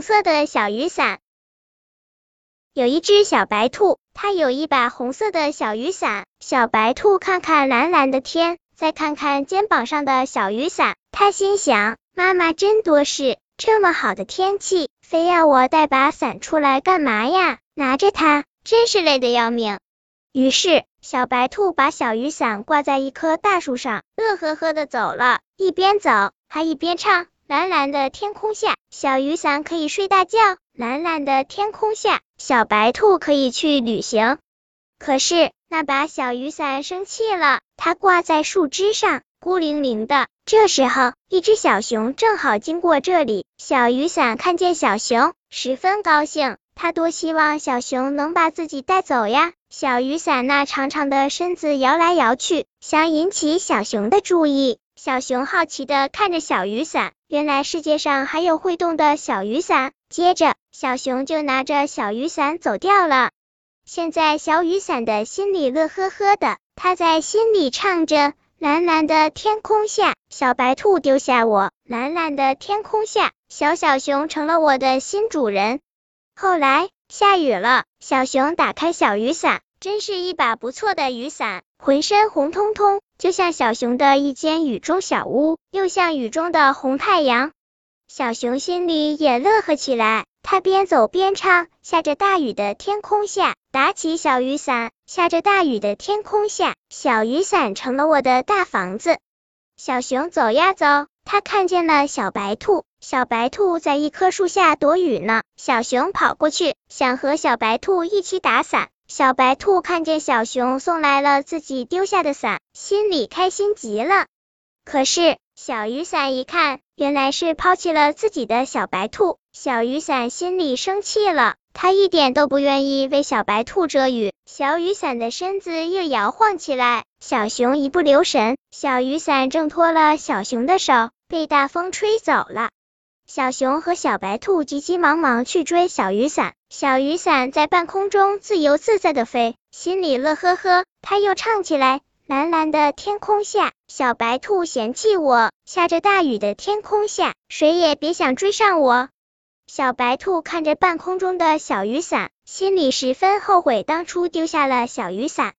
红色的小雨伞。有一只小白兔，它有一把红色的小雨伞。小白兔看看蓝蓝的天，再看看肩膀上的小雨伞，它心想：妈妈真多事，这么好的天气，非要我带把伞出来干嘛呀？拿着它，真是累得要命。于是，小白兔把小雨伞挂在一棵大树上，乐呵呵的走了。一边走，还一边唱：蓝蓝的天空下，小雨伞可以睡大觉。蓝蓝的天空下，小白兔可以去旅行。可是那把小雨伞生气了，它挂在树枝上，孤零零的。这时候，一只小熊正好经过这里，小雨伞看见小熊，十分高兴。它多希望小熊能把自己带走呀！小雨伞那长长的身子摇来摇去，想引起小熊的注意。小熊好奇的看着小雨伞，原来世界上还有会动的小雨伞。接着，小熊就拿着小雨伞走掉了。现在，小雨伞的心里乐呵呵的，它在心里唱着：蓝蓝的天空下，小白兔丢下我；蓝蓝的天空下，小小熊成了我的新主人。后来下雨了，小熊打开小雨伞，真是一把不错的雨伞，浑身红彤彤，就像小熊的一间雨中小屋，又像雨中的红太阳。小熊心里也乐呵起来，它边走边唱：下着大雨的天空下，打起小雨伞；下着大雨的天空下，小雨伞成了我的大房子。小熊走呀走，它看见了小白兔，小白兔在一棵树下躲雨呢。小熊跑过去，想和小白兔一起打伞。小白兔看见小熊送来了自己丢下的伞，心里开心极了。可是小雨伞一看，原来是抛弃了自己的小白兔。小雨伞心里生气了，它一点都不愿意为小白兔遮雨。小雨伞的身子又摇晃起来，小熊一不留神，小雨伞挣脱了小熊的手，被大风吹走了。小熊和小白兔急急忙忙去追小雨伞，小雨伞在半空中自由自在的飞，心里乐呵呵。它又唱起来。蓝蓝的天空下，小白兔嫌弃我。下着大雨的天空下，谁也别想追上我。小白兔看着半空中的小雨伞，心里十分后悔当初丢下了小雨伞。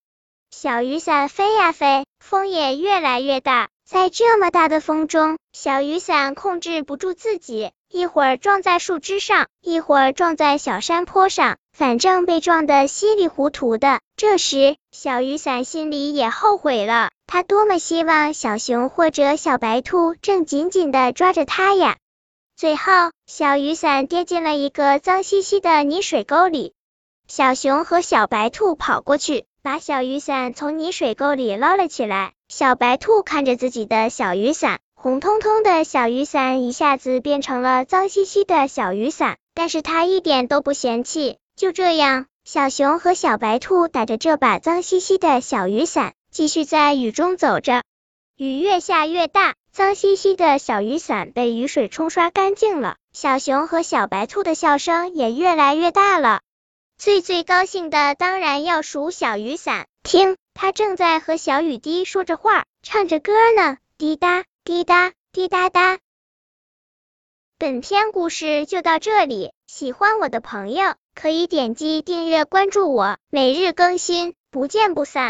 小雨伞飞呀飞，风也越来越大。在这么大的风中，小雨伞控制不住自己，一会儿撞在树枝上，一会儿撞在小山坡上，反正被撞得稀里糊涂的。这时，小雨伞心里也后悔了，他多么希望小熊或者小白兔正紧紧的抓着它呀！最后，小雨伞跌进了一个脏兮兮的泥水沟里，小熊和小白兔跑过去，把小雨伞从泥水沟里捞了起来。小白兔看着自己的小雨伞，红彤彤的小雨伞一下子变成了脏兮兮的小雨伞，但是它一点都不嫌弃。就这样，小熊和小白兔打着这把脏兮兮的小雨伞，继续在雨中走着。雨越下越大，脏兮兮的小雨伞被雨水冲刷干净了。小熊和小白兔的笑声也越来越大了。最最高兴的当然要数小雨伞，听。他正在和小雨滴说着话，唱着歌呢，滴答滴答滴答答。本篇故事就到这里，喜欢我的朋友可以点击订阅关注我，每日更新，不见不散。